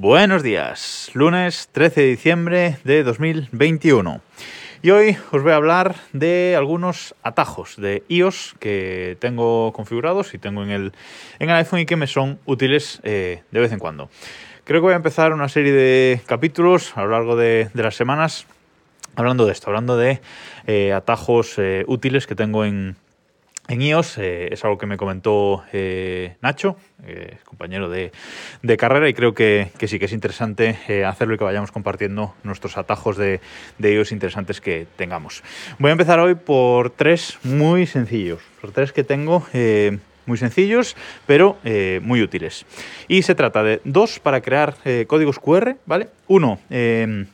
Buenos días, lunes 13 de diciembre de 2021. Y hoy os voy a hablar de algunos atajos de iOS que tengo configurados y tengo en el, en el iPhone y que me son útiles eh, de vez en cuando. Creo que voy a empezar una serie de capítulos a lo largo de, las semanas hablando de esto, hablando de eh, atajos eh, útiles que tengo en, en iOS eh, es algo que me comentó eh, Nacho, eh, compañero de, carrera, y creo que, sí que es interesante hacerlo y que vayamos compartiendo nuestros atajos de, de, iOS interesantes que tengamos. Voy a empezar hoy por tres muy sencillos, por tres que tengo muy sencillos, pero muy útiles. Y se trata de dos para crear códigos QR, ¿vale? Uno, eh,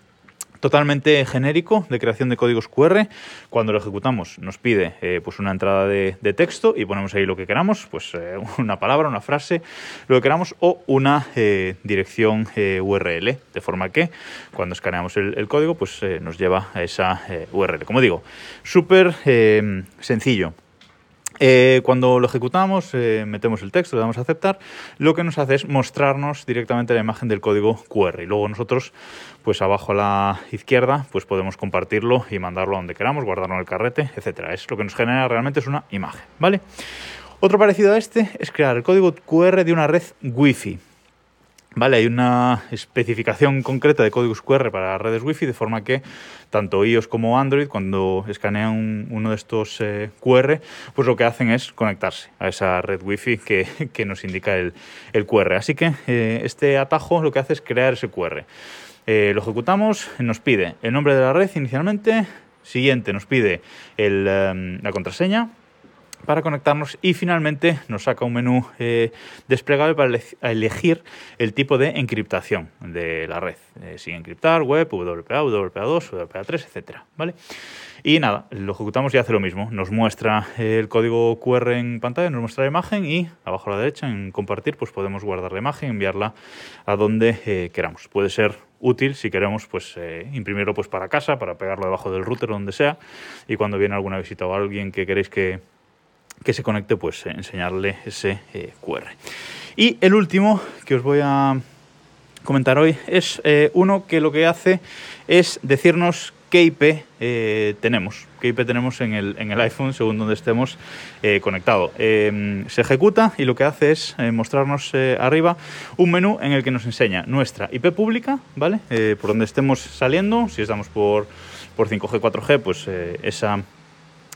totalmente genérico de creación de códigos QR. Cuando lo ejecutamos nos pide eh, pues una entrada de, texto y ponemos ahí lo que queramos, pues eh, una palabra, una frase, lo que queramos o una eh, dirección URL, de forma que cuando escaneamos el, el código pues nos lleva a esa URL. Como digo, súper sencillo. Eh, cuando lo ejecutamos, eh, metemos el texto, le damos a aceptar, lo que nos hace es mostrarnos directamente la imagen del código QR y luego nosotros, pues abajo a la izquierda, pues podemos compartirlo y mandarlo a donde queramos, guardarlo en el carrete, etcétera. Es lo que nos genera realmente es una imagen, ¿vale? Otro parecido a este es crear el código QR de una red Wi-Fi. Vale, hay una especificación concreta de códigos QR para redes Wi-Fi, de forma que tanto iOS como Android, cuando escanean uno de estos eh, QR, pues lo que hacen es conectarse a esa red Wi-Fi que, que nos indica el, el, QR. Así que eh, este atajo lo que hace es crear ese QR. Eh, lo ejecutamos, nos pide el nombre de la red inicialmente, siguiente nos pide el, la contraseña, para conectarnos y finalmente nos saca un menú eh, desplegable para elegir el tipo de encriptación de la red. Eh, sin encriptar, web, WPA, WPA2, WPA3, etcétera, ¿vale? Y nada, lo ejecutamos y hace lo mismo. Nos muestra el código QR en pantalla, nos muestra la imagen y abajo a la derecha en compartir pues podemos guardar la imagen, enviarla a donde eh, queramos. Puede ser útil si queremos pues eh, imprimirlo pues para casa, para pegarlo debajo del router donde sea y cuando viene alguna visita o alguien que queréis que que se conecte, pues enseñarle ese eh, QR. Y el último que os voy a comentar hoy es eh, uno que lo que hace es decirnos qué IP eh, tenemos, qué IP tenemos en el, en el, iPhone según donde estemos eh, conectado. Eh, se ejecuta y lo que hace es mostrarnos arriba un menú en el que nos enseña nuestra IP pública, ¿vale? por donde estemos saliendo, si estamos por, por 5G, 4G, pues esa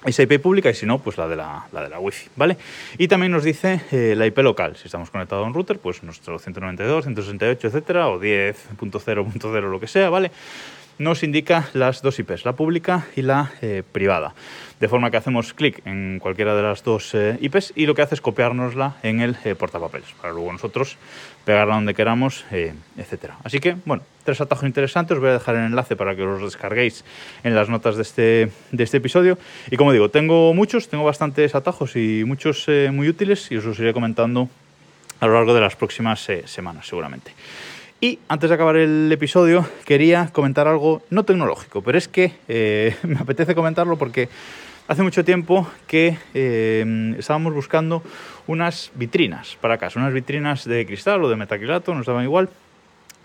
esa IP pública y si no, pues la de la, la de la Wi-Fi, ¿vale? Y también nos dice eh, la IP local. Si estamos conectados a un router, pues nuestro 192, 168, etcétera, o 10.0.0, lo que sea, ¿vale? Nos indica las dos IPs, la pública y la eh, privada. De forma que hacemos clic en cualquiera de las dos eh, IPs y lo que hace es copiárnosla en el eh, portapapeles, para luego nosotros pegarla donde queramos, eh, etcétera. Así que, bueno, tres atajos interesantes. Os voy a dejar el enlace para que los descarguéis en las notas de este, de este episodio. Y como digo, tengo muchos, tengo bastantes atajos y muchos eh, muy útiles y os los iré comentando a lo largo de las próximas semanas, seguramente. Y antes de acabar el episodio, quería comentar algo no tecnológico, pero es que eh, me apetece comentarlo porque hace mucho tiempo que eh, estábamos buscando unas vitrinas para casa, unas vitrinas de cristal o de metacrilato, nos daban igual,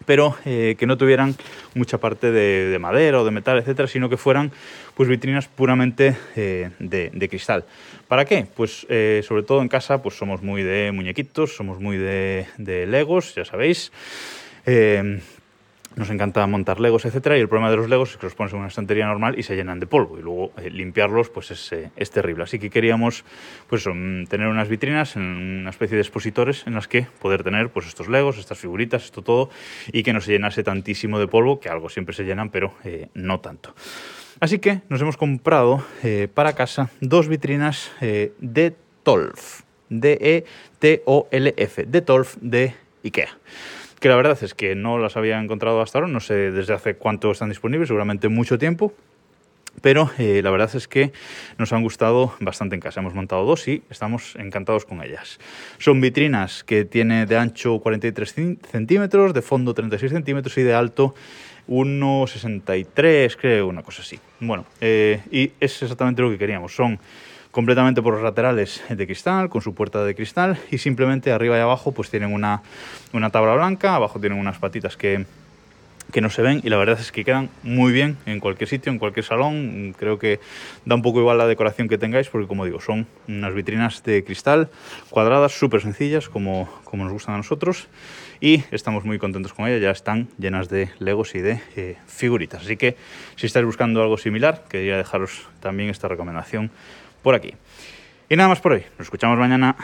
pero eh, que no tuvieran mucha parte de, de, madera o de metal, etcétera, sino que fueran pues vitrinas puramente de, cristal. ¿Para qué? Pues sobre todo en casa pues somos muy de muñequitos, somos muy de legos, ya sabéis. Eh, nos encanta montar legos, etcétera, y el problema de los legos es que los pones en una estantería normal y se llenan de polvo, y luego eh, limpiarlos pues es, eh, es, terrible. Así que queríamos pues um, tener unas vitrinas, una especie de expositores en las que poder tener pues estos legos, estas figuritas, esto todo, y que no se llenase tantísimo de polvo, que algo siempre se llenan, pero eh, no tanto. Así que nos hemos comprado para casa dos vitrinas de Tolf, D-E-T-O-L-F, de Tolf de Ikea que la verdad es que no las había encontrado hasta ahora, no sé desde hace cuánto están disponibles, seguramente mucho tiempo, pero eh, la verdad es que nos han gustado bastante en casa. Hemos montado dos y estamos encantados con ellas. Son vitrinas que tiene de ancho 43 centímetros, de fondo 36 centímetros y de alto 1,63 creo, una cosa así. Bueno, eh, y es exactamente lo que queríamos. Son completamente por los laterales de cristal, con su puerta de cristal y simplemente arriba y abajo pues tienen una, una tabla blanca, abajo tienen unas patitas que, que no se ven y la verdad es que quedan muy bien en cualquier sitio, en cualquier salón. Creo que da un poco igual la decoración que tengáis porque como digo, son unas vitrinas de cristal cuadradas, súper sencillas como, como nos gustan a nosotros y estamos muy contentos con ellas, ya están llenas de legos y de eh, figuritas. Así que si estáis buscando algo similar, quería dejaros también esta recomendación por aquí. Y nada más por hoy. Nos escuchamos mañana.